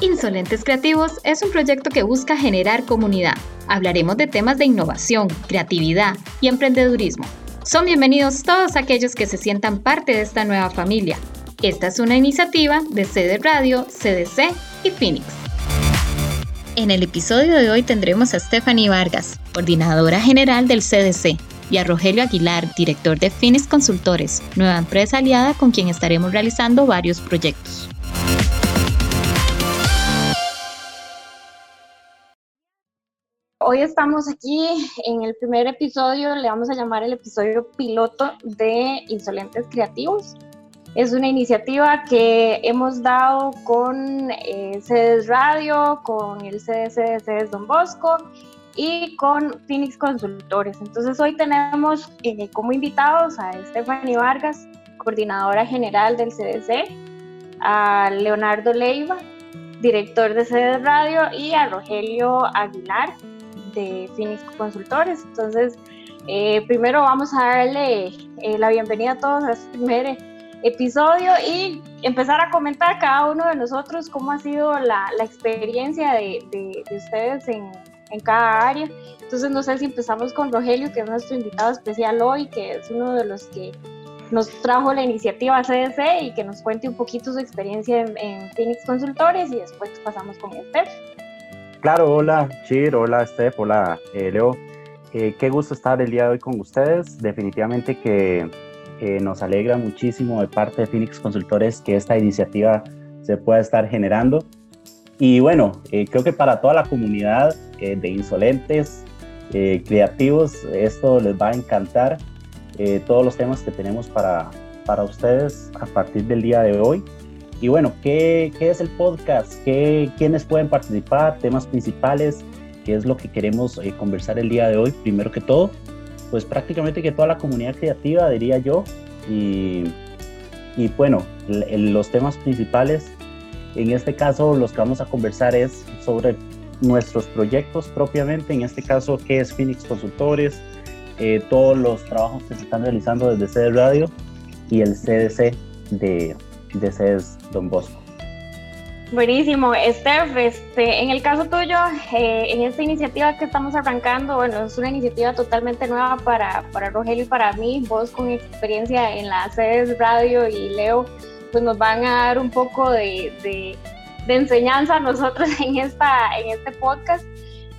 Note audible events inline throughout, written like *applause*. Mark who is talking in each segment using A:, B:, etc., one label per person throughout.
A: Insolentes Creativos es un proyecto que busca generar comunidad. Hablaremos de temas de innovación, creatividad y emprendedurismo. Son bienvenidos todos aquellos que se sientan parte de esta nueva familia. Esta es una iniciativa de CD Radio, CDC y Phoenix. En el episodio de hoy tendremos a Stephanie Vargas, coordinadora general del CDC, y a Rogelio Aguilar, director de Phoenix Consultores, nueva empresa aliada con quien estaremos realizando varios proyectos.
B: Hoy estamos aquí en el primer episodio, le vamos a llamar el episodio piloto de Insolentes Creativos. Es una iniciativa que hemos dado con eh, Sedes Radio, con el CDC de Sedes Don Bosco y con Phoenix Consultores. Entonces hoy tenemos eh, como invitados a Stephanie Vargas, coordinadora general del CDC, a Leonardo Leiva, director de Sedes Radio, y a Rogelio Aguilar, de Phoenix Consultores. Entonces, eh, primero vamos a darle eh, la bienvenida a todos a este primer episodio y empezar a comentar cada uno de nosotros cómo ha sido la, la experiencia de, de, ustedes en, en, cada área. Entonces, no sé si empezamos con Rogelio, que es nuestro invitado especial hoy, que es uno de los que nos trajo la iniciativa CDC y que nos cuente un poquito su experiencia en, en Phoenix Consultores y después pasamos con Esther.
C: Claro, hola Chir, hola Steph, hola eh, Leo. Eh, qué gusto estar el día de hoy con ustedes. Definitivamente que eh, nos alegra muchísimo de parte de Phoenix Consultores que esta iniciativa se pueda estar generando. Y bueno, creo que para toda la comunidad de insolentes, creativos, esto les va a encantar. todos los temas que tenemos para, para ustedes a partir del día de hoy. Y bueno, ¿qué, es el podcast? ¿Qué, ¿Quiénes pueden participar? Temas principales, ¿qué es lo que queremos eh, conversar el día de hoy? Primero que todo, pues prácticamente que toda la comunidad creativa, diría yo. Y, y bueno, los temas principales, en este caso los que vamos a conversar es sobre nuestros proyectos propiamente, en este caso, ¿qué es Phoenix Consultores? Eh, todos los trabajos que se están realizando desde CD Radio y el CDC de, de CES Don Bosco.
B: Buenísimo, Steph, este, en el caso tuyo, eh, en esta iniciativa que estamos arrancando, bueno, es una iniciativa totalmente nueva para, para Rogelio y para mí, vos con experiencia en las sedes radio y Leo, pues nos van a dar un poco de, de, enseñanza nosotros *laughs* en, esta, en este podcast,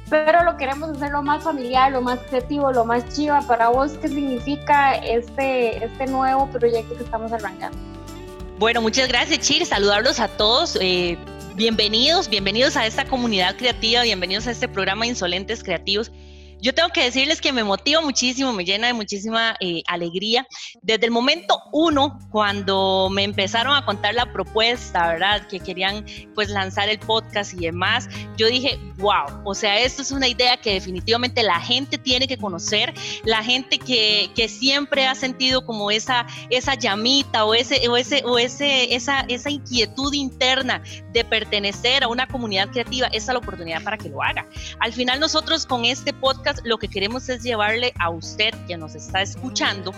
B: pero lo queremos hacer lo más familiar, lo más creativo, lo más chiva. Para vos, ¿qué significa este, este nuevo proyecto que estamos arrancando?
D: Bueno, muchas gracias, Chir. Saludarlos a todos. Eh, bienvenidos, bienvenidos a esta comunidad creativa, bienvenidos a este programa Insolentes Creativos. Yo tengo que decirles que me motiva muchísimo, me llena de muchísima eh, alegría. Desde el momento uno, cuando me empezaron a contar la propuesta, ¿verdad? Que querían pues lanzar el podcast y demás, yo dije, wow, o sea, esto es una idea que definitivamente la gente tiene que conocer, la gente que, que siempre ha sentido como esa, esa llamita o, ese, o, ese, o ese, esa, esa inquietud interna de pertenecer a una comunidad creativa, esa es la oportunidad para que lo haga. Al final nosotros con este podcast lo que queremos es llevarle a usted que nos está escuchando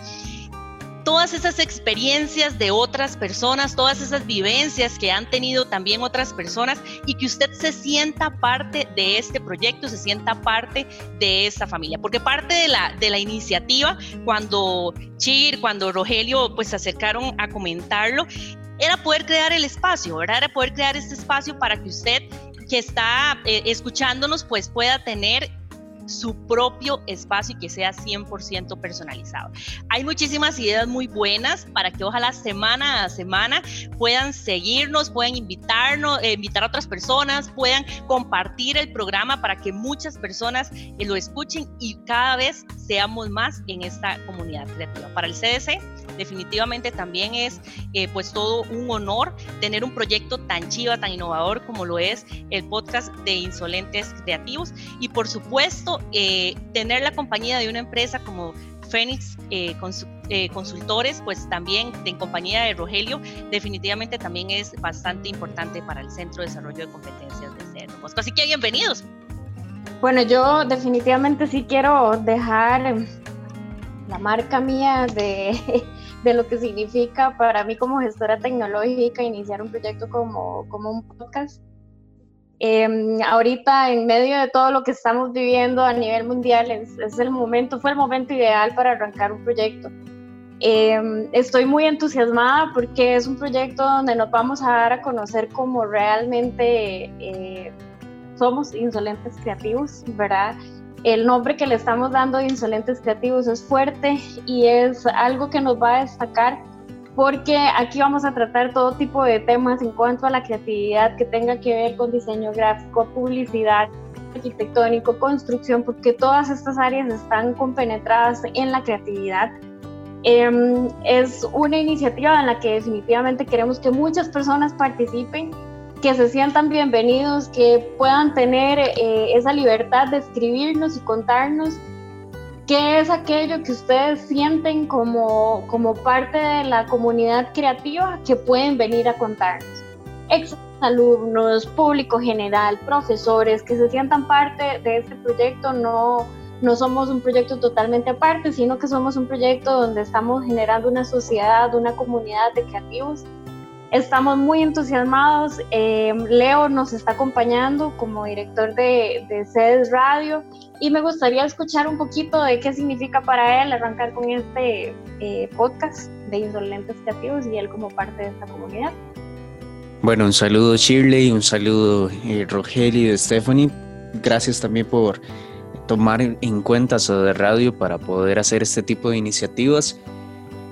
D: todas esas experiencias de otras personas, todas esas vivencias que han tenido también otras personas y que usted se sienta parte de este proyecto, se sienta parte de esta familia. Porque parte de la, de la iniciativa, cuando Chir, cuando Rogelio pues se acercaron a comentarlo, era poder crear el espacio, ¿verdad? Era poder crear este espacio para que usted que está eh, escuchándonos pues pueda tener su propio espacio y que sea 100% personalizado. Hay muchísimas ideas muy buenas para que ojalá semana a semana puedan seguirnos, puedan invitarnos, eh, invitar a otras personas, puedan compartir el programa para que muchas personas eh, lo escuchen y cada vez seamos más en esta comunidad creativa. Para el CDC, definitivamente también es eh, pues todo un honor tener un proyecto tan chiva, tan innovador como lo es el podcast de Insolentes Creativos y por supuesto eh, tener la compañía de una empresa como Phoenix eh, Consultores, pues también en compañía de Rogelio, definitivamente también es bastante importante para el Centro de Desarrollo de Competencias de Cerro Así que bienvenidos.
B: Bueno, yo definitivamente sí quiero dejar la marca mía de *laughs* de lo que significa para mí como gestora tecnológica iniciar un proyecto como, como un podcast. Em, ahorita, en medio de todo lo que estamos viviendo a nivel mundial, es, es el momento, fue el momento ideal para arrancar un proyecto. Em, estoy muy entusiasmada porque es un proyecto donde nos vamos a dar a conocer como realmente eh, somos insolentes creativos, ¿verdad? El nombre que le estamos dando de insolentes creativos es fuerte y es algo que nos va a destacar porque aquí vamos a tratar todo tipo de temas en cuanto a la creatividad que tenga que ver con diseño gráfico, publicidad, arquitectónico, construcción, porque todas estas áreas están compenetradas en la creatividad. Em, es una iniciativa en la que definitivamente queremos que muchas personas participen, que se sientan bienvenidos, que puedan tener eh, esa libertad de escribirnos y contarnos ¿Qué es aquello que ustedes sienten como, como parte de la comunidad creativa que pueden venir a contarnos? Exalumnos, público general, profesores, que se sientan parte de este proyecto, no, no somos un proyecto totalmente aparte, sino que somos un proyecto donde estamos generando una sociedad, una comunidad de creativos. Estamos muy entusiasmados. Eh, Leo nos está acompañando como director de, de Sedes Radio y me gustaría escuchar un poquito de qué significa para él arrancar con este eh, podcast de Insolentes Creativos y él como parte de esta comunidad.
E: Bueno, un saludo Shirley, un saludo eh, Rogelio y Stephanie. Gracias también por tomar en cuenta de Radio para poder hacer este tipo de iniciativas.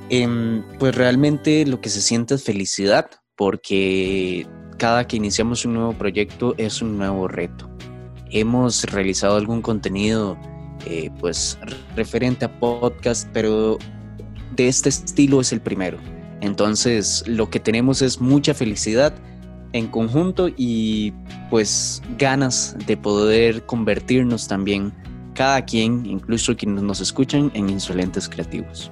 E: Em, pues realmente lo que se siente es felicidad porque cada que iniciamos un nuevo proyecto es un nuevo reto hemos realizado algún contenido eh, pues referente a podcast, pero de este estilo es el primero. Entonces lo que tenemos es mucha felicidad en conjunto y pues ganas de poder convertirnos también cada quien, incluso quienes nos escuchan, en insolentes creativos.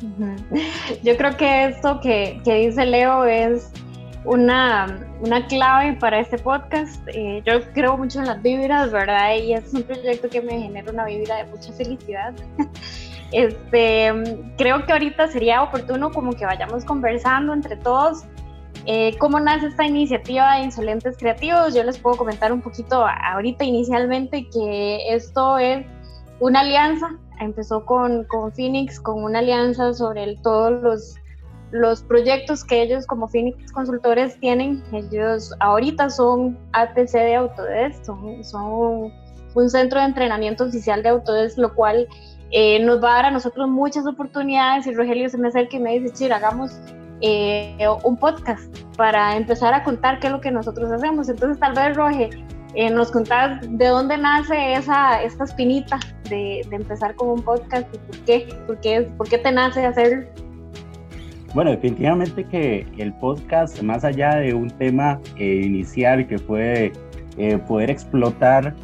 E: *laughs*
B: Yo creo que esto que, que dice Leo es una, una clave para este podcast. Eh, yo creo mucho en las vibras, ¿verdad? Y es un proyecto que me genera una vibra de mucha felicidad. *laughs* Este, creo que ahorita sería oportuno como que vayamos conversando entre todos eh, cómo nace esta iniciativa de Insolentes Creativos. Yo les puedo comentar un poquito ahorita inicialmente que esto es una alianza. Empezó con, con Phoenix, con una alianza sobre el, todos los los proyectos que ellos como Phoenix Consultores tienen, ellos ahorita son ATC de Autodesk, son, un centro de entrenamiento oficial de Autodesk, lo cual eh, nos va a dar a nosotros muchas oportunidades y Rogelio se me acerca y me dice, Chira, hagamos eh, un podcast para empezar a contar qué es lo que nosotros hacemos. Entonces tal vez, Roge, eh, nos contás de dónde nace esa, esta espinita de, de, empezar con un podcast y por qué, por qué, por qué te nace hacerlo.
C: Bueno, definitivamente que el podcast, más allá de un tema eh, inicial que fue eh, poder explotar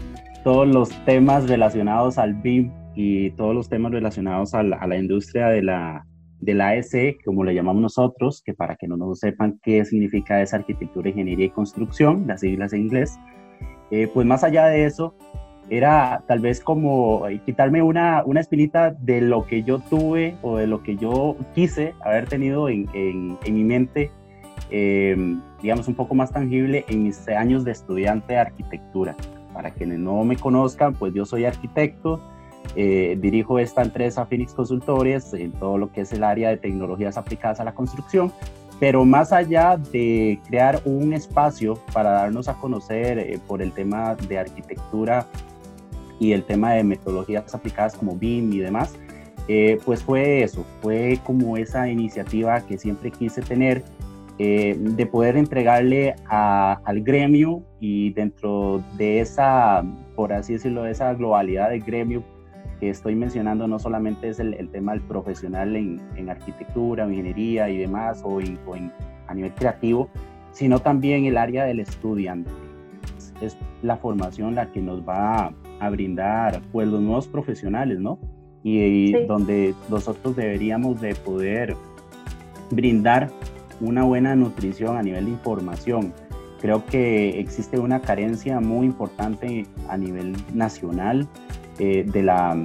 C: todos los temas relacionados al BIM y todos los temas relacionados a la, industria de la, de la AEC, como le llamamos nosotros, que para que no nos sepan qué significa esa arquitectura, ingeniería y construcción, las siglas en inglés, eh, pues más allá de eso, era tal vez como eh, quitarme una, una espinita de lo que yo tuve o de lo que yo quise haber tenido en, en, mi mente, em, digamos, un poco más tangible en mis años de estudiante de arquitectura. Para quienes no me conozcan, pues yo soy arquitecto, eh, dirijo esta empresa Phoenix Consultores en todo lo que es el área de tecnologías aplicadas a la construcción, pero más allá de crear un espacio para darnos a conocer eh, por el tema de arquitectura y el tema de metodologías aplicadas como BIM y demás, eh, pues fue eso, fue como esa iniciativa que siempre quise tener eh, de poder entregarle al gremio y dentro de esa, por así decirlo, de esa globalidad de gremio que estoy mencionando, no solamente es el, tema del profesional en, en, arquitectura, ingeniería y demás, o, en, a nivel creativo, sino también el área del estudiante. Es la formación la que nos va a brindar pues los nuevos profesionales, ¿no? Y, donde nosotros deberíamos de poder brindar una buena nutrición a nivel de información. Creo que existe una carencia muy importante a nivel nacional eh, de la,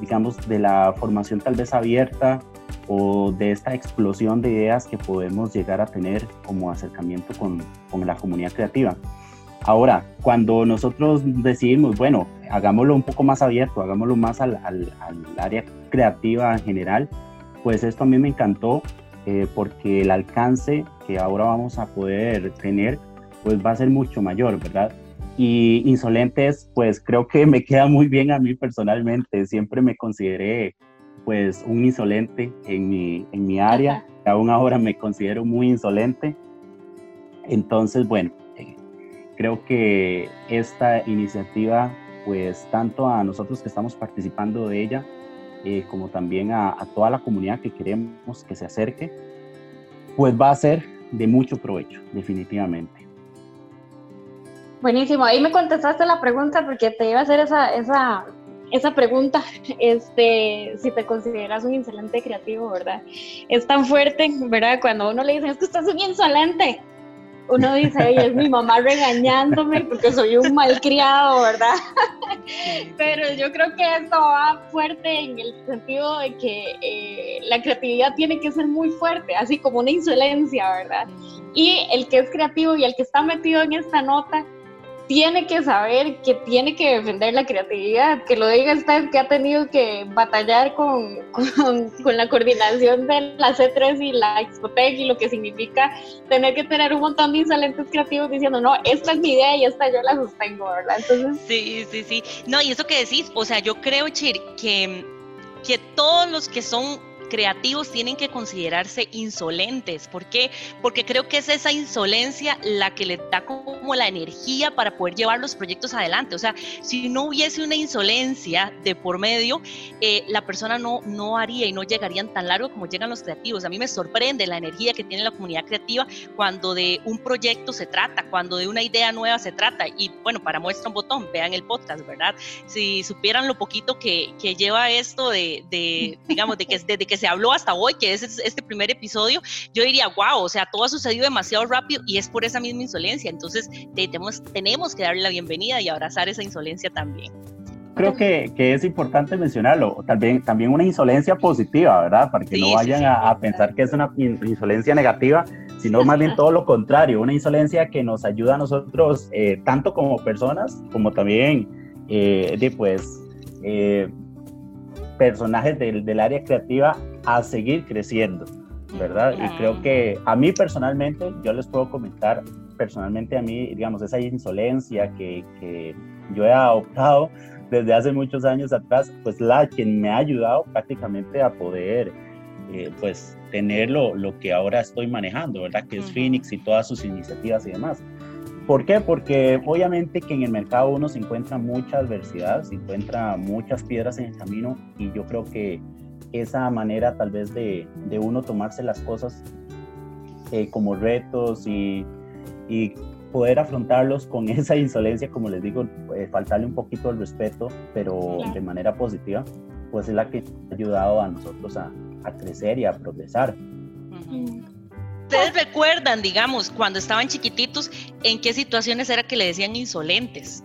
C: digamos, de la formación tal vez abierta o de esta explosión de ideas que podemos llegar a tener como acercamiento con, con la comunidad creativa. Ahora, cuando nosotros decidimos, bueno, hagámoslo un poco más abierto, hagámoslo más al, al, área creativa en general, pues esto a mí me encantó eh, porque el alcance que ahora vamos a poder tener, pues va a ser mucho mayor, ¿verdad? Y Insolentes, pues creo que me queda muy bien a mí personalmente. Siempre me consideré pues un insolente en mi, en mi área. Aún ahora me considero muy insolente. Entonces, bueno, eh, creo que esta iniciativa, pues tanto a nosotros que estamos participando de ella, eh, como también a, a, toda la comunidad que queremos que se acerque, pues va a ser de mucho provecho, definitivamente.
B: Buenísimo, ahí me contestaste la pregunta porque te iba a hacer esa, esa, esa pregunta, *laughs* este, si te consideras un insolente creativo, ¿verdad? Es tan fuerte, ¿verdad? Cuando uno le dice, es que estás un insolente, uno dice, Ay, es mi *laughs* mamá regañándome porque soy un malcriado, ¿verdad? Pero yo creo que esto va fuerte en el sentido de que eh, la creatividad tiene que ser muy fuerte, así como una insolencia, ¿verdad? Y el que es creativo y el que está metido en esta nota, tiene que saber que tiene que defender la creatividad, que lo diga usted que ha tenido que batallar con, *laughs* con, la coordinación de la C3 y la Expotec y lo que significa tener que tener un montón de insolentes creativos diciendo, no, esta es mi idea y esta yo la sostengo, ¿verdad?
D: Entonces... Sí, sí, sí. No, y eso que decís, o sea, yo creo, Chir, que, que todos los que son creativos tienen que considerarse insolentes. ¿Por qué? Porque creo que es esa insolencia la que le da como la energía para poder llevar los proyectos adelante. O sea, si no hubiese una insolencia de por medio, eh, la persona no, no haría y no llegarían tan largo como llegan los creativos. A mí me sorprende la energía que tiene la comunidad creativa cuando de un proyecto se trata, cuando de una idea nueva se trata. Y bueno, para muestra un botón, vean el podcast, ¿verdad? Si supieran lo poquito que, que lleva esto de, de digamos, de que desde que se habló hasta hoy, que es este primer episodio, yo diría, wow, o sea, todo ha sucedido demasiado rápido y es por esa misma insolencia. Entonces, tenemos, tenemos que darle la bienvenida y abrazar esa insolencia también.
C: Creo que, que es importante mencionarlo, también, también una insolencia positiva, ¿verdad? Para que no vayan a, pensar que es una insolencia negativa, sino más bien todo lo contrario, una insolencia que nos ayuda a nosotros, eh, tanto como personas, como también, eh, de, pues, eh, personajes del, del, área creativa a seguir creciendo, ¿verdad? Y creo que a mí personalmente, yo les puedo comentar personalmente a mí, digamos, esa insolencia que, que yo he adoptado desde hace muchos años atrás, pues la que me ha ayudado prácticamente a poder, eh, pues, tener lo, lo, que ahora estoy manejando, ¿verdad? Que es Phoenix y todas sus iniciativas y demás. ¿Por qué? Porque obviamente que en el mercado uno se encuentra mucha adversidad, se encuentra muchas piedras en el camino y yo creo que esa manera tal vez de, de uno tomarse las cosas eh, como retos y, y, poder afrontarlos con *laughs* esa insolencia, como les digo, eh, faltarle un poquito el respeto, pero de manera positiva, pues es la que ha ayudado a nosotros a, a crecer y a progresar.
D: Ustedes recuerdan, digamos, cuando estaban chiquititos, en qué situaciones era que le decían insolentes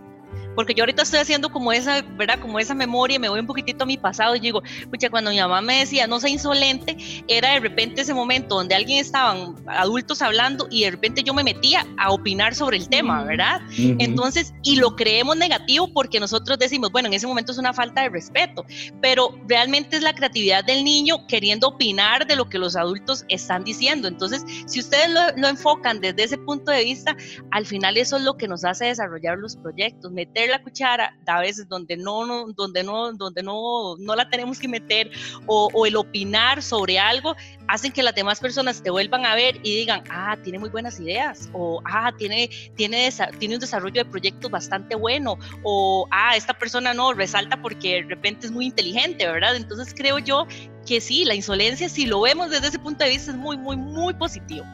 D: porque yo ahorita estoy haciendo como esa, ¿verdad? Como esa memoria, me voy un poquitito a mi pasado y digo, pucha, cuando mi mamá me decía no sea insolente, era de repente ese momento donde alguien estaban adultos hablando y de repente yo me metía a opinar sobre el tema, ¿verdad? Entonces, y lo creemos negativo porque nosotros decimos, bueno, en ese momento es una falta de respeto, pero realmente es la creatividad del niño queriendo opinar de lo que los adultos están diciendo. Entonces, si ustedes lo, lo enfocan desde ese punto de vista, al final eso es lo que nos hace desarrollar los proyectos, meter la cuchara a veces donde no, donde no, donde no, no la tenemos que meter o, o, el opinar sobre algo hacen que las demás personas te vuelvan a ver y digan, ah, tiene muy buenas ideas o ah, tiene, tiene, tiene un desarrollo de proyectos bastante bueno o ah, esta persona no resalta porque de repente es muy inteligente, ¿verdad? Entonces creo yo que sí, la insolencia, si lo vemos desde ese punto de vista, es muy, muy, muy positivo.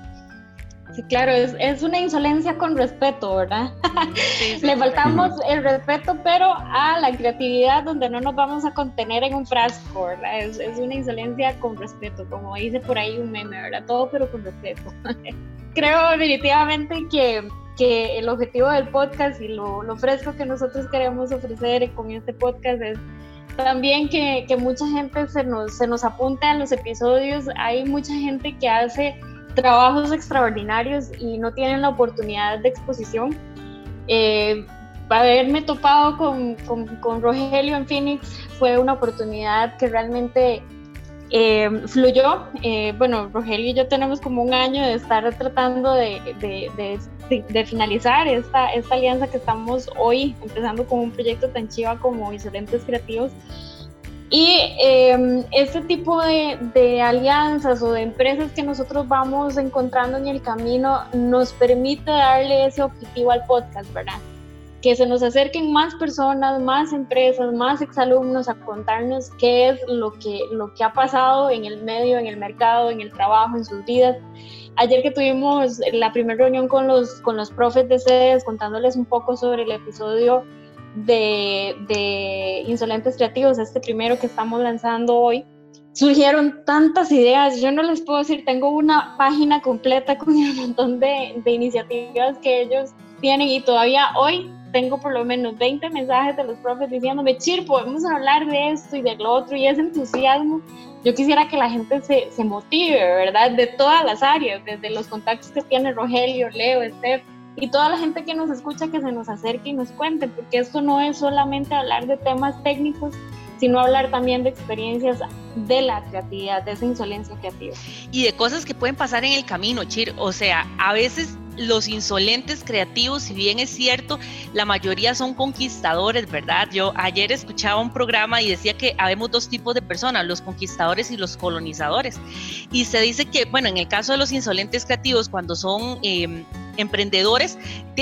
B: Sí, claro, es, es, una insolencia con respeto, ¿verdad? *laughs* Le faltamos el respeto, pero a la creatividad donde no nos vamos a contener en un frasco, ¿verdad? Es, es una insolencia con respeto, como dice por ahí un meme, ¿verdad? Todo, pero con respeto. *laughs* Creo definitivamente que, que, el objetivo del podcast y lo, lo fresco que nosotros queremos ofrecer con este podcast es también que, que mucha gente se nos, se nos apunte a los episodios. Hay mucha gente que hace trabajos extraordinarios y no tienen la oportunidad de exposición. Eh, haberme topado con, con, Rogelio en Phoenix fue una oportunidad que realmente eh, fluyó. Eh, bueno, Rogelio y yo tenemos como un año de estar tratando de, de, finalizar esta, esta alianza que estamos hoy empezando con un proyecto tan chiva como Insolentes Creativos. Y eh, este tipo de, de, alianzas o de empresas que nosotros vamos encontrando en el camino nos permite darle ese objetivo al podcast, ¿verdad? que se nos acerquen más personas, más empresas, más exalumnos a contarnos qué es lo que, lo que ha pasado en el medio, en el mercado, en el trabajo, en sus vidas. Ayer que tuvimos la primera reunión con los, con los profes de sedes contándoles un poco sobre el episodio de, de Insolentes Creativos, este primero que estamos lanzando hoy, surgieron tantas ideas. Yo no les puedo decir, tengo una página completa con *laughs* un montón de, de iniciativas que ellos tienen y todavía hoy tengo por lo menos 20 mensajes de los profes diciéndome, Chir, podemos hablar de esto y de lo otro, y ese entusiasmo, yo quisiera que la gente se, se motive, ¿verdad? De todas las áreas, desde los contactos que tiene Rogelio, Leo, Steph, y toda la gente que nos escucha que se nos acerque y nos cuente, porque esto no es solamente hablar de temas técnicos, sino hablar también de experiencias de la creatividad, de esa insolencia creativa.
D: Y de cosas que pueden pasar en el camino, Chir. O sea, a veces los insolentes creativos, si bien es cierto, la mayoría son conquistadores, ¿verdad? Yo ayer escuchaba un programa y decía que habemos dos tipos de personas, los conquistadores y los colonizadores. Y se dice que, bueno, en el caso de los insolentes creativos, cuando son em, emprendedores,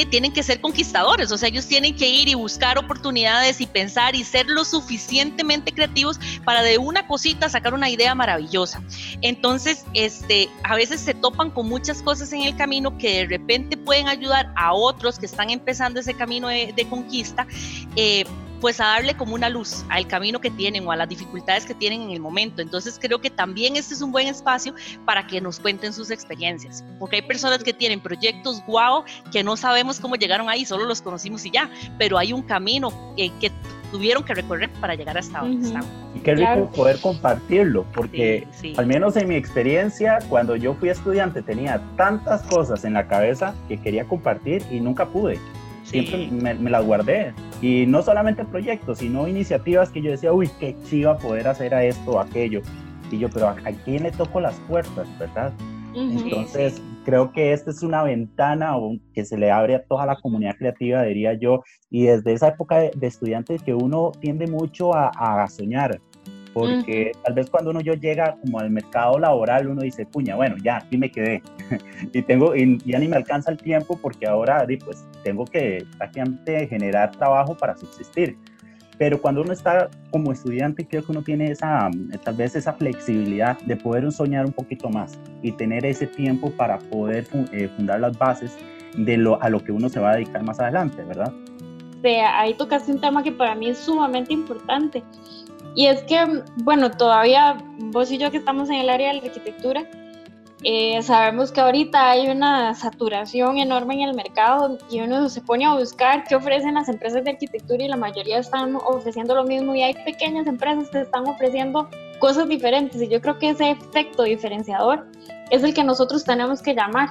D: tienen que ser conquistadores, o sea, ellos tienen que ir y buscar oportunidades y pensar y ser lo suficientemente creativos para de una cosita sacar una idea maravillosa. Entonces, este, a veces se topan con muchas cosas en el camino que de repente pueden ayudar a otros que están empezando ese camino de, conquista, eh, pues a darle como una luz al camino que tienen o a las dificultades que tienen en el momento. Entonces creo que también este es un buen espacio para que nos cuenten sus experiencias, porque hay personas que tienen proyectos guau que no sabemos cómo llegaron ahí, solo los conocimos y ya, pero hay un camino eh, que tuvieron que recorrer para llegar hasta donde están.
C: Y qué rico poder compartirlo, porque al menos en mi experiencia, cuando yo fui estudiante tenía tantas cosas en la cabeza que quería compartir y nunca pude. Siempre me, las guardé. Y no solamente proyectos, sino iniciativas que yo decía, uy, qué chiva poder hacer a esto o aquello. Y yo, pero ¿a, quién le toco las puertas, verdad? Entonces, creo que esta es una ventana que se le abre a toda la comunidad creativa, diría yo, y desde esa época de, estudiante que uno tiende mucho a, soñar, porque tal vez cuando uno yo llega como al mercado laboral, uno dice, puña, bueno, ya, aquí me quedé, *laughs* y tengo, y ya ni me alcanza el tiempo porque ahora, pues, tengo que prácticamente generar trabajo para subsistir pero cuando uno está como estudiante creo que uno tiene esa, tal vez esa flexibilidad de poder soñar un poquito más y tener ese tiempo para poder eh, fundar las bases de lo, a lo que uno se va a dedicar más adelante, ¿verdad?
B: Sí, ahí tocaste un tema que para mí es sumamente importante. Y es que, bueno, todavía vos y yo que estamos en el área de la arquitectura, eh, sabemos que ahorita hay una saturación enorme en el mercado y uno se pone a buscar qué ofrecen las empresas de arquitectura y la mayoría están ofreciendo lo mismo y hay pequeñas empresas que están ofreciendo cosas diferentes y yo creo que ese efecto diferenciador es el que nosotros tenemos que llamar.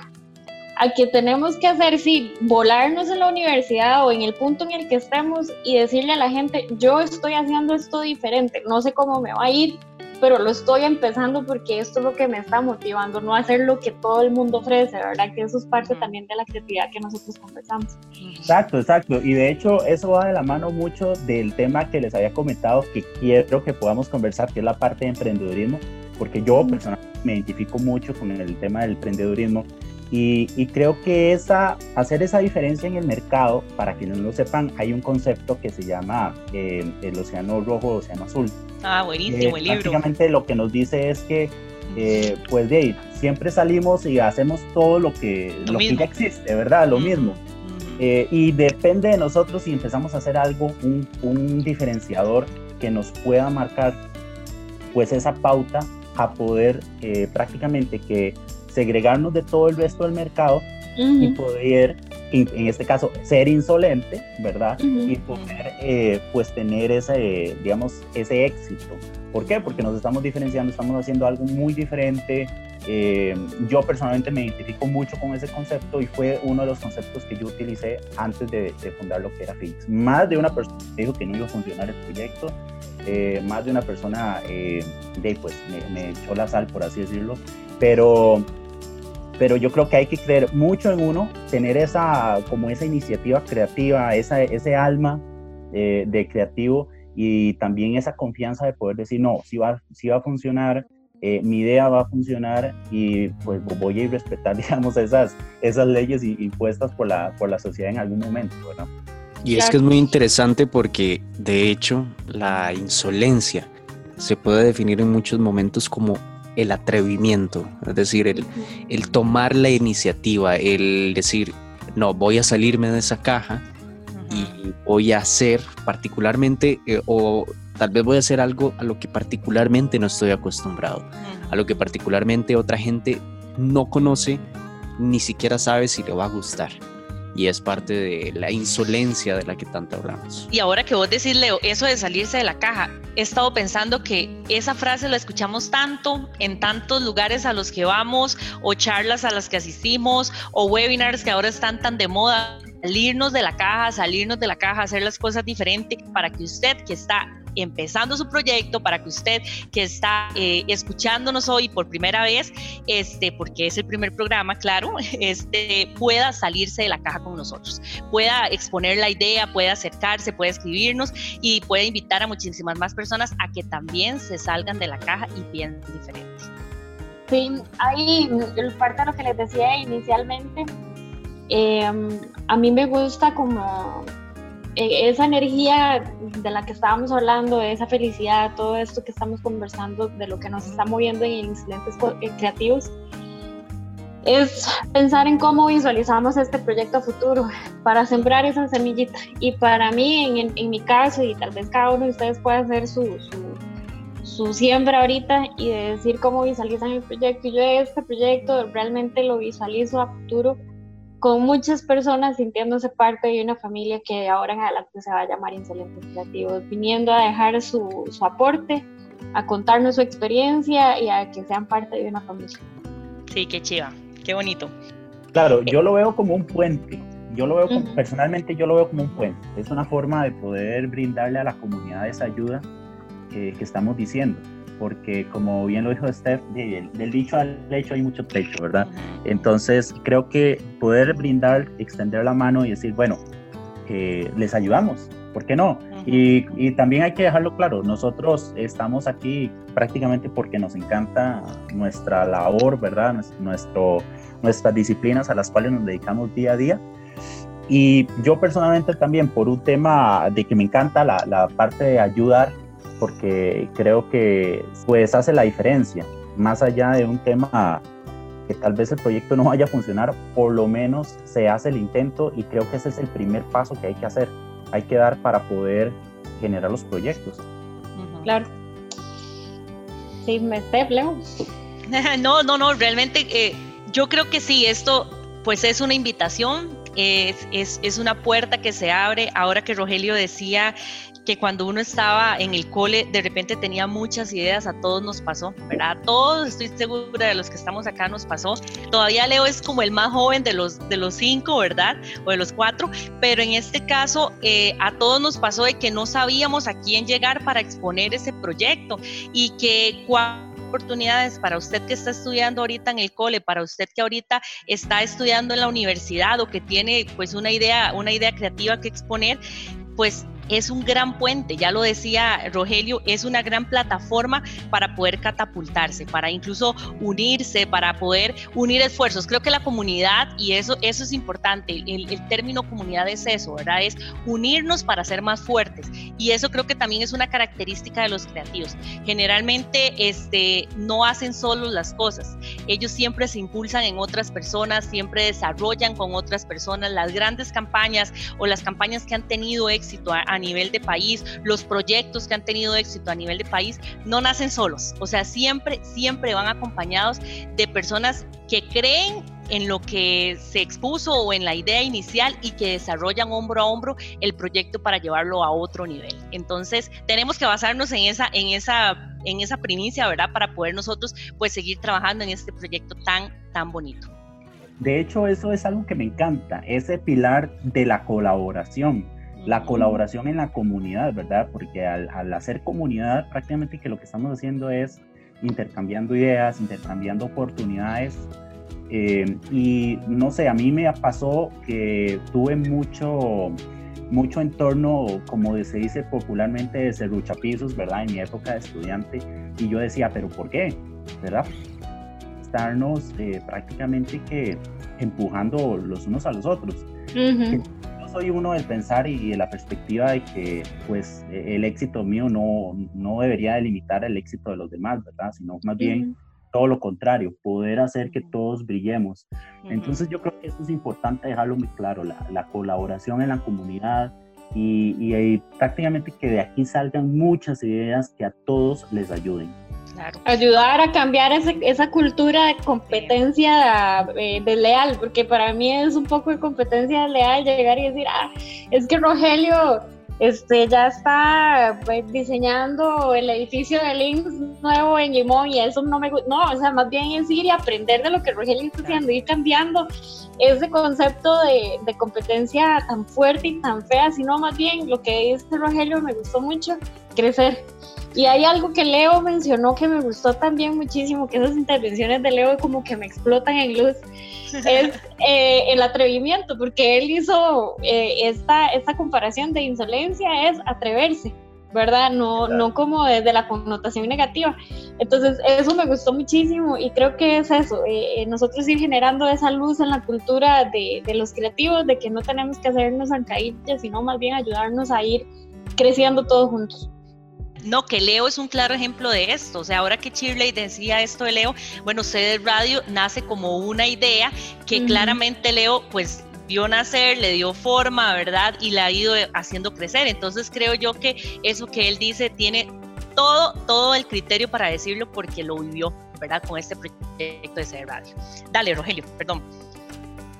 B: Al que tenemos que hacer, sí, volarnos en la universidad o en el punto en el que estemos y decirle a la gente, yo estoy haciendo esto diferente, no sé cómo me va a ir, pero lo estoy empezando porque esto es lo que me está motivando, no hacer lo que todo el mundo ofrece, ¿verdad? Que eso es parte también de la creatividad que nosotros conversamos.
C: Exacto, exacto. Y de hecho eso va de la mano mucho del tema que les había comentado que quiero que podamos conversar, que es la parte de emprendedurismo, porque yo personalmente me identifico mucho con el tema del emprendedurismo y, creo que esa, hacer esa diferencia en el mercado, para quienes no lo sepan, hay un concepto que se llama eh, el océano rojo, océano azul.
D: Ah, buenísimo, el libro.
C: Básicamente lo que nos dice es que, eh, pues de ahí, siempre salimos y hacemos todo lo que, lo, que ya existe, ¿verdad? Lo mismo. Eh, y depende de nosotros si empezamos a hacer algo, un, un diferenciador que nos pueda marcar, pues esa pauta a poder prácticamente que segregarnos de todo el resto del mercado y poder en este caso, ser insolente, ¿verdad? Y poder, eh, pues, tener ese, digamos, ese éxito. ¿Por qué? Porque nos estamos diferenciando, estamos haciendo algo muy diferente. Eh, yo personalmente me identifico mucho con ese concepto y fue uno de los conceptos que yo utilicé antes de, fundar lo que era Phoenix. Más de una persona dijo que no iba a funcionar el proyecto, eh, más de una persona de, pues, me, me echó la sal, por así decirlo, pero pero yo creo que hay que creer mucho en uno, tener esa, como esa iniciativa creativa, esa, ese alma eh, de creativo y también esa confianza de poder decir, no, si va, si va a funcionar, eh, mi idea va a funcionar y pues voy a respetar, *laughs* digamos, esas, esas leyes impuestas por la, por la sociedad en algún momento, ¿verdad?
E: Y es que es muy interesante porque, de hecho, la insolencia se puede definir en muchos momentos como el atrevimiento, es decir, el, el tomar la iniciativa, el decir, no, voy a salirme de esa caja y voy a hacer particularmente, eh, o tal vez voy a hacer algo a lo que particularmente no estoy acostumbrado, a lo que particularmente otra gente no conoce, ni siquiera sabe si le va a gustar y es parte de la insolencia de la que tanto hablamos.
D: Y ahora que vos decís, Leo, eso de salirse de la caja, he estado pensando que esa frase la escuchamos tanto en tantos lugares a los que vamos o charlas a las que asistimos o webinars que ahora están tan de moda salirnos de la caja, salirnos de la caja, hacer las cosas diferentes para que usted que está empezando su proyecto, para que usted que está eh, escuchándonos hoy por primera vez, este, porque es el primer programa, claro, *laughs* este, pueda salirse de la caja con nosotros, pueda exponer la idea, pueda acercarse, pueda escribirnos y pueda invitar a muchísimas más personas a que también se salgan de la caja y piensen diferente.
B: Sí, ahí parte de lo que les decía inicialmente, em, a mí me gusta como esa energía de la que estábamos hablando, esa felicidad, todo esto que estamos conversando, de lo que nos está moviendo en Incidentes eh, Creativos, es pensar en cómo visualizamos este proyecto futuro para sembrar esa semillita. Y para mí, en, en mi caso, y tal vez cada uno de ustedes pueda hacer su, su, su siembra ahorita y decir cómo visualizan el proyecto. Yo este proyecto realmente lo visualizo a futuro con muchas personas sintiéndose parte de una familia que ahora en adelante se va a llamar Insolentes Creativos, viniendo a dejar su, su aporte, a contarnos su experiencia y a que sean parte de una familia.
D: Sí, qué chiva, qué bonito.
C: Claro, yo lo veo como un puente. Yo lo veo personalmente, yo lo veo como un puente. Es una forma de poder brindarle a la comunidad esa ayuda que estamos diciendo porque como bien lo dijo Steph, del, dicho al hecho hay mucho trecho, ¿verdad? Entonces creo que poder brindar, extender la mano y decir, bueno, eh, les ayudamos, ¿por qué no? y, y, también hay que dejarlo claro, nosotros estamos aquí prácticamente porque nos encanta nuestra labor, ¿verdad? Nuestro, nuestras disciplinas a las cuales nos dedicamos día a día. Y yo personalmente también, por un tema de que me encanta la, la parte de ayudar porque creo que pues hace la diferencia, más allá de un tema que tal vez el proyecto no vaya a funcionar, por lo menos se hace el intento y creo que ese es el primer paso que hay que hacer, hay que dar para poder generar los proyectos.
B: Claro. Sí, me Leo. *laughs*
D: No, no, no, realmente eh, yo creo que sí, esto pues es una invitación, es, es, es, una puerta que se abre. Ahora que Rogelio decía que cuando uno estaba en el cole, de repente tenía muchas ideas, a todos nos pasó, ¿verdad? A todos, estoy segura de los que estamos acá nos pasó. Todavía Leo es como el más joven de los, de los cinco, ¿verdad? O de los cuatro, pero en este caso eh, a todos nos pasó de que no sabíamos a quién llegar para exponer ese proyecto y que oportunidades para usted que está estudiando ahorita en el cole, para usted que ahorita está estudiando en la universidad o que tiene pues una idea, una idea creativa que exponer, pues es un gran puente, ya lo decía Rogelio, es una gran plataforma para poder catapultarse, para incluso unirse, para poder unir esfuerzos. Creo que la comunidad, y eso, eso es importante, el, término comunidad es eso, ¿verdad? Es unirnos para ser más fuertes. Y eso creo que también es una característica de los creativos. Generalmente este, no hacen solo las cosas, ellos siempre se impulsan en otras personas, siempre desarrollan con otras personas las grandes campañas o las campañas que han tenido éxito. Han a nivel de país, los proyectos que han tenido éxito a nivel de país, no nacen solos. O sea, siempre, siempre van acompañados de personas que creen en lo que se expuso o en la idea inicial y que desarrollan hombro a hombro el proyecto para llevarlo a otro nivel. Entonces, tenemos que basarnos en esa, en esa, en esa primicia, ¿verdad? Para poder nosotros pues seguir trabajando en este proyecto tan, tan bonito.
C: De hecho, eso es algo que me encanta, ese pilar de la colaboración, la colaboración en la comunidad, ¿verdad? Porque al, hacer comunidad, prácticamente que lo que estamos haciendo es intercambiando ideas, intercambiando oportunidades. Eh, y no sé, a mí me pasó que tuve mucho, mucho entorno, como se dice popularmente, de serruchapisos, ¿verdad? En mi época de estudiante. Y yo decía, ¿pero por qué? ¿Verdad? estarnos eh, prácticamente que empujando los unos a los otros. Yo soy uno del pensar y, de la perspectiva de que pues e, el éxito mío no, no debería delimitar el éxito de los demás, ¿verdad? Sino más bien todo lo contrario, poder hacer que todos brillemos. Entonces yo creo que eso es importante dejarlo muy claro, la, la colaboración en la comunidad, y, y, y, prácticamente que de aquí salgan muchas ideas que a todos les ayuden.
B: Ayudar a cambiar esa cultura de competencia eh, desleal, porque para mí es un poco de competencia desleal llegar y decir, ah, es que Rogelio este, ya está pues, diseñando el edificio de Links nuevo en Limón y eso no me gusta. No, o sea, más bien es ir y aprender de lo que Rogelio está haciendo, ir cambiando ese concepto de, de, competencia tan fuerte y tan fea, sino más bien lo que dice Rogelio me gustó mucho, crecer. Y hay algo que Leo mencionó que me gustó también muchísimo, que esas intervenciones de Leo como que me explotan en luz, es *laughs* eh, el atrevimiento, porque él hizo eh, esta, esta comparación de insolencia, es atreverse, ¿verdad? No, no como desde la connotación negativa. Entonces, eso me gustó muchísimo y creo que es eso, eh, nosotros ir generando esa luz en la cultura de, de los creativos, de que no tenemos que hacernos zancadillas, sino más bien ayudarnos a ir creciendo todos juntos.
D: No, que Leo es un claro ejemplo de esto. O sea, ahora que Shirley decía esto de Leo, bueno, CD Radio nace como una idea que claramente Leo, pues vio nacer, le dio forma, ¿verdad? Y la ha ido haciendo crecer. Entonces creo yo que eso que él dice tiene todo, todo el criterio para decirlo porque lo vivió, ¿verdad? Con este proyecto de CD Radio. Dale, Rogelio, perdón.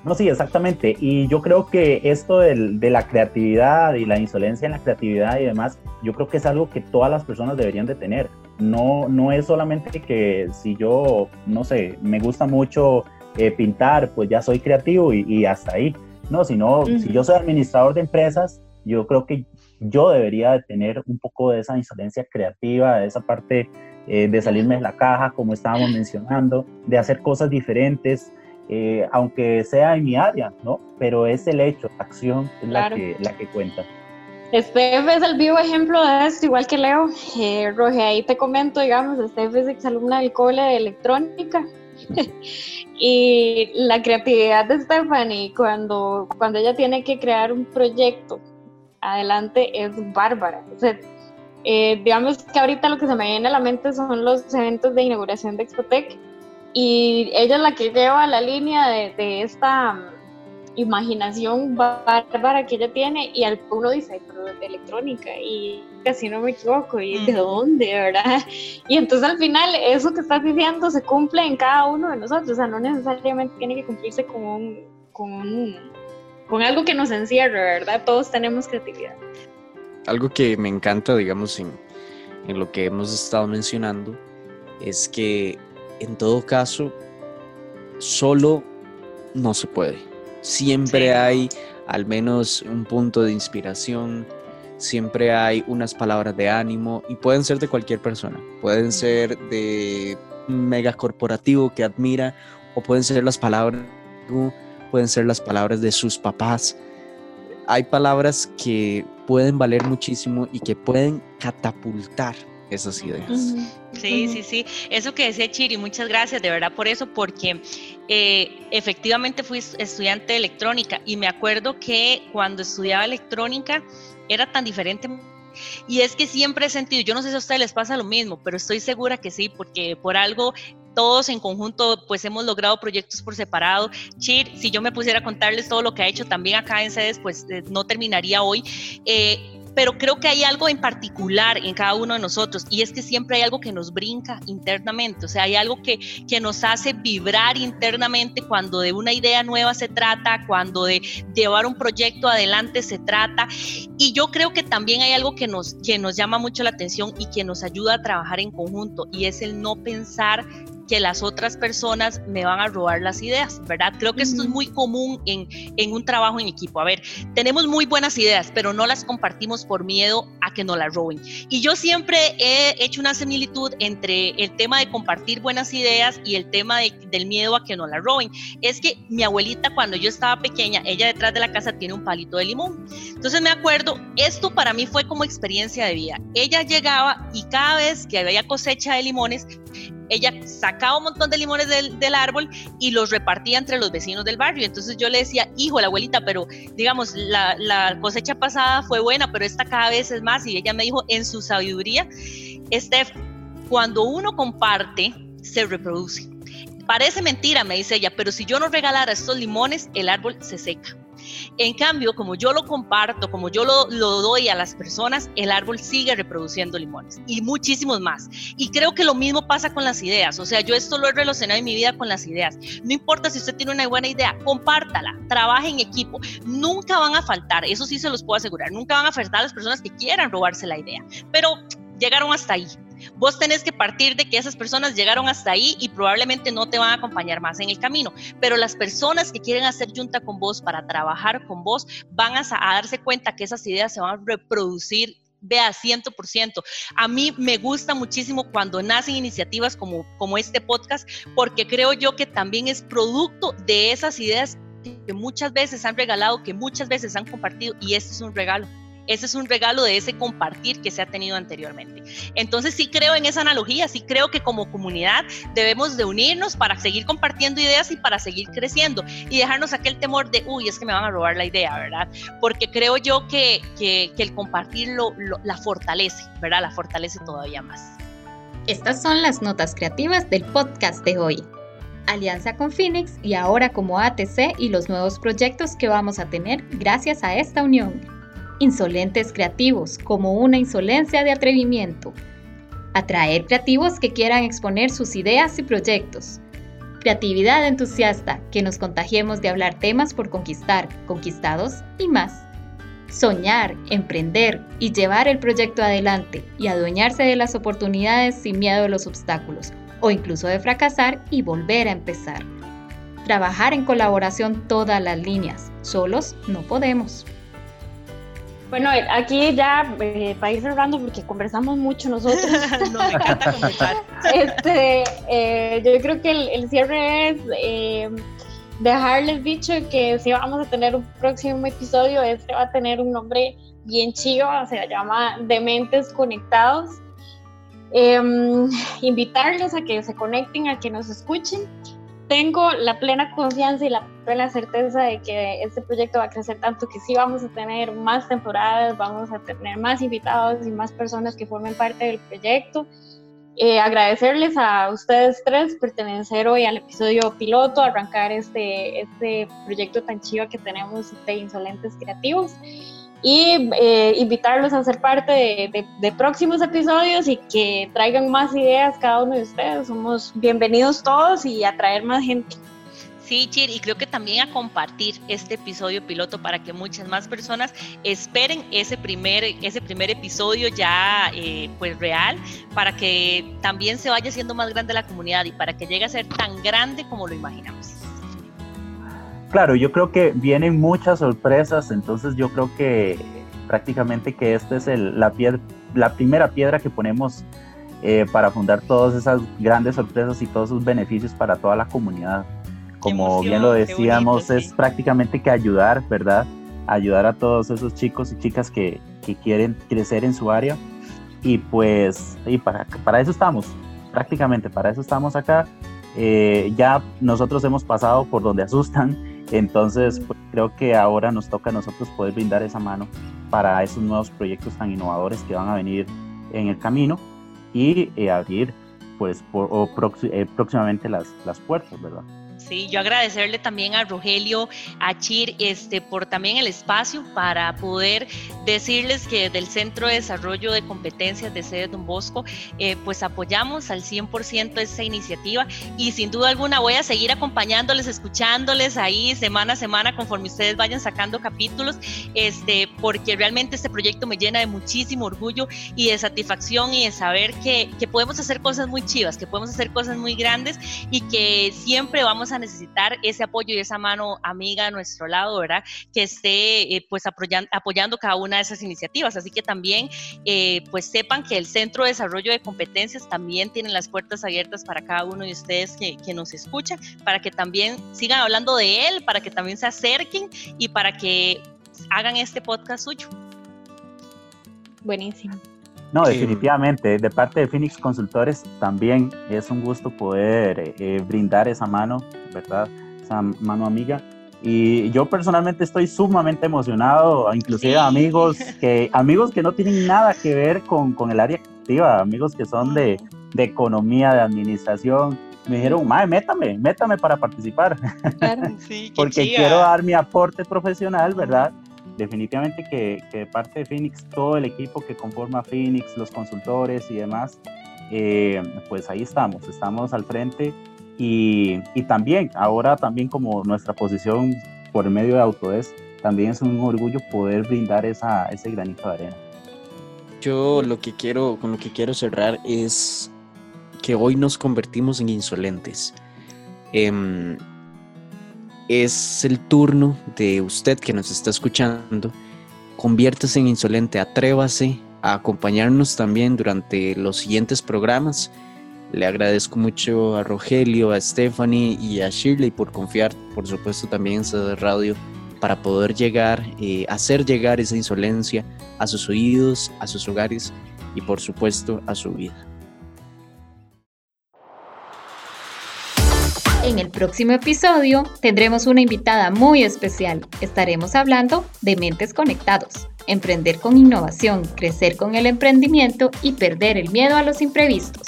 C: No, sí, exactamente. Y yo creo que esto del, de la creatividad y la insolencia en la creatividad y demás, yo creo que es algo que todas las personas deberían de tener. No, no es solamente que si yo, no sé, me gusta mucho eh, pintar, pues ya soy creativo y, hasta ahí. No, sino si yo soy administrador de empresas, yo creo que yo debería de tener un poco de esa insolencia creativa, de esa parte eh, de salirme de la caja, como estábamos mencionando, de hacer cosas diferentes, eh, aunque sea en mi área, ¿no? Pero es el hecho, la acción es la, que, la que cuenta.
B: Steph es el vivo ejemplo de esto, igual que Leo. Eh, Roge, ahí te comento, digamos, Steph es exalumna del cole de electrónica. *laughs* y la creatividad de Stephanie cuando, cuando ella tiene que crear un proyecto adelante es bárbara. O sea, eh, digamos que ahorita lo que se me viene a la mente son los eventos de inauguración de Expotec y ella es la que lleva la línea de, esta mm, imaginación bárbara que ella tiene y al uno dice, pero de electrónica y casi no me equivoco y de dónde, ¿verdad? Y entonces al final eso que estás diciendo se cumple en cada uno de nosotros, o sea, no necesariamente tiene que cumplirse con un, con con algo que nos encierre, ¿verdad? Todos tenemos creatividad.
E: Algo que me encanta, digamos, en, en lo que hemos estado mencionando, es que en todo caso, solo no se puede. Siempre hay al menos un punto de inspiración, siempre hay unas palabras de ánimo y pueden ser de cualquier persona. Pueden ser de un mega corporativo que admira o pueden ser las palabras, pueden ser las palabras de sus papás. Hay palabras que pueden valer muchísimo y que pueden catapultar esas ideas.
D: Sí, sí, sí. Eso que decía Chiri, muchas gracias de verdad por eso, porque eh, efectivamente fui estudiante de electrónica y me acuerdo que cuando estudiaba electrónica era tan diferente. Y es que siempre he sentido, yo no sé si a ustedes les pasa lo mismo, pero estoy segura que sí, porque por algo todos en conjunto pues hemos logrado proyectos por separado. Chir, si yo me pusiera a contarles todo lo que ha hecho también acá en sedes, pues eh, no terminaría hoy. Eh, pero creo que hay algo en particular en cada uno de nosotros y es que siempre hay algo que nos brinca internamente, o sea, hay algo que, que nos hace vibrar internamente cuando de una idea nueva se trata, cuando de llevar un proyecto adelante se trata. Y yo creo que también hay algo que nos, que nos llama mucho la atención y que nos ayuda a trabajar en conjunto y es el no pensar que las otras personas me van a robar las ideas, ¿verdad? Creo que esto es muy común en, en, un trabajo en equipo. A ver, tenemos muy buenas ideas, pero no las compartimos por miedo a que nos las roben. Y yo siempre he hecho una similitud entre el tema de compartir buenas ideas y el tema del miedo a que nos las roben. Es que mi abuelita cuando yo estaba pequeña, ella detrás de la casa tiene un palito de limón. Entonces me acuerdo, esto para mí fue como experiencia de vida. Ella llegaba y cada vez que había cosecha de limones, ella sacaba un montón de limones del, del, árbol y los repartía entre los vecinos del barrio. Entonces yo le decía, hijo, la abuelita, pero digamos, la, cosecha pasada fue buena, pero esta cada vez es más. Y ella me dijo, en su sabiduría, Steph, cuando uno comparte, se reproduce. Parece mentira, me dice ella, pero si yo no regalara estos limones, el árbol se seca. En cambio, como yo lo comparto, como yo lo, doy a las personas, el árbol sigue reproduciendo limones y muchísimos más. Y creo que lo mismo pasa con las ideas. O sea, yo esto lo he relacionado en mi vida con las ideas. No importa si usted tiene una buena idea, compártala, trabaje en equipo. Nunca van a faltar, eso sí se los puedo asegurar, nunca van a faltar las personas que quieran robarse la idea. Pero llegaron hasta ahí. Vos tenés que partir de que esas personas llegaron hasta ahí y probablemente no te van a acompañar más en el camino, pero las personas que quieren hacer junta con vos para trabajar con vos van a, a darse cuenta que esas ideas se van a reproducir vea, ciento por ciento. A mí me gusta muchísimo cuando nacen iniciativas como, como este podcast, porque creo yo que también es producto de esas ideas que muchas veces han regalado, que muchas veces han compartido, y este es un regalo. Ese es un regalo de ese compartir que se ha tenido anteriormente. Entonces sí creo en esa analogía, sí creo que como comunidad debemos de unirnos para seguir compartiendo ideas y para seguir creciendo y dejarnos aquel temor de, uy, es que me van a robar la idea, ¿verdad? Porque creo yo que, que, el compartirlo lo, la fortalece, ¿verdad? La fortalece todavía más.
A: Estas son las notas creativas del podcast de hoy. Alianza con Phoenix y ahora como ATC y los nuevos proyectos que vamos a tener gracias a esta unión insolentes creativos, como una insolencia de atrevimiento. Atraer creativos que quieran exponer sus ideas y proyectos. Creatividad entusiasta, que nos contagiemos de hablar temas por conquistar, conquistados y más. Soñar, emprender y llevar el proyecto adelante y adueñarse de las oportunidades sin miedo a los obstáculos o incluso de fracasar y volver a empezar. Trabajar en colaboración todas las líneas, solos no podemos.
B: Bueno, aquí ya eh, para ir cerrando, porque conversamos mucho nosotros. *laughs*
D: no, me encanta conversar. *laughs*
B: Este, eh, yo creo que el, el cierre es eh, dejarles dicho que si vamos a tener un próximo episodio, este va a tener un nombre bien chido, se llama Dementes Conectados. Em, invitarlos a que se conecten, a que nos escuchen tengo la plena confianza y la plena certeza de que este proyecto va a crecer tanto que sí vamos a tener más temporadas, vamos a tener más invitados y más personas que formen parte del proyecto. Eh, agradecerles a ustedes tres pertenecer hoy al episodio piloto, arrancar este, este proyecto tan chido que tenemos de Insolentes Creativos y eh, invitarlos a ser parte de, próximos episodios y que traigan más ideas cada uno de ustedes. Somos bienvenidos todos y a traer más gente.
D: Sí, Chir, y creo que también a compartir este episodio piloto para que muchas más personas esperen ese primer, ese primer episodio ya eh, pues real, para que también se vaya siendo más grande la comunidad y para que llegue a ser tan grande como lo imaginamos.
C: Claro, yo creo que vienen muchas sorpresas, entonces yo creo que prácticamente que esta es el, la, piedra, la primera piedra que ponemos eh, para fundar todas esas grandes sorpresas y todos sus beneficios para toda la comunidad. Como emoción, bien lo decíamos, bonito, es sí. prácticamente que ayudar, ¿verdad? Ayudar a todos esos chicos y chicas que, que quieren crecer en su área. Y pues, y para, para eso estamos, prácticamente para eso estamos acá. Eh, ya nosotros hemos pasado por donde asustan, entonces, pues, creo que ahora nos toca a nosotros poder brindar esa mano para esos nuevos proyectos tan innovadores que van a venir en el camino y eh, abrir, pues, o eh, próximamente las, las puertas, ¿verdad?
D: Sí, yo agradecerle también a Rogelio, a Chir, este, por también el espacio para poder decirles que desde el Centro de Desarrollo de Competencias de Sede Don Bosco, eh, pues apoyamos al 100% esta iniciativa y sin duda alguna voy a seguir acompañándoles, escuchándoles ahí semana a semana conforme ustedes vayan sacando capítulos, este, porque realmente este proyecto me llena de muchísimo orgullo y de satisfacción y de saber que, que podemos hacer cosas muy chivas, que podemos hacer cosas muy grandes y que siempre vamos a necesitar ese apoyo y esa mano amiga a nuestro lado, ¿verdad? Que esté eh, pues apoyando, apoyando cada una de esas iniciativas. Así que también eh, pues sepan que el Centro de Desarrollo de Competencias también tiene las puertas abiertas para cada uno de ustedes que, que nos escuchan, para que también sigan hablando de él, para que también se acerquen y para que hagan este podcast suyo.
B: Buenísimo.
C: No, definitivamente, de parte de Phoenix Consultores también es un gusto poder eh, brindar esa mano, ¿verdad? Esa mano amiga. Y yo personalmente estoy sumamente emocionado, inclusive amigos, que, amigos que no tienen nada que ver con, con el área activa, amigos que son de, de economía, de administración, me dijeron, madre, métame, métame para participar. Claro, sí, Porque quiero dar mi aporte profesional, ¿verdad? Definitivamente que, parte de Phoenix, todo el equipo que conforma Phoenix, los consultores y demás, eh, pues ahí estamos, estamos al frente y, también, ahora también como nuestra posición por medio de Autodesk, también es un orgullo poder brindar esa, ese granito de arena.
E: Yo lo que quiero, con lo que quiero cerrar es que hoy nos convertimos en insolentes. Eh, es el turno de usted que nos está escuchando. Conviértase en insolente, atrévase a acompañarnos también durante los siguientes programas. Le agradezco mucho a Rogelio, a Stephanie y a Shirley por confiar, por supuesto, también en Radio para poder llegar, eh, hacer llegar esa insolencia a sus oídos, a sus hogares y, por supuesto, a su vida.
A: En el próximo episodio tendremos una invitada muy especial. Estaremos hablando de mentes conectados, emprender con innovación, crecer con el emprendimiento y perder el miedo a los imprevistos.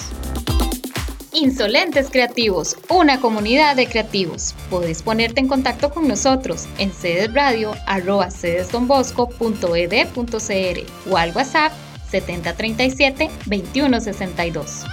A: Insolentes Creativos, una comunidad de creativos. Puedes ponerte en contacto con nosotros en cedesradio.cedesdonbosco.ed.cr o al WhatsApp 7037 2162.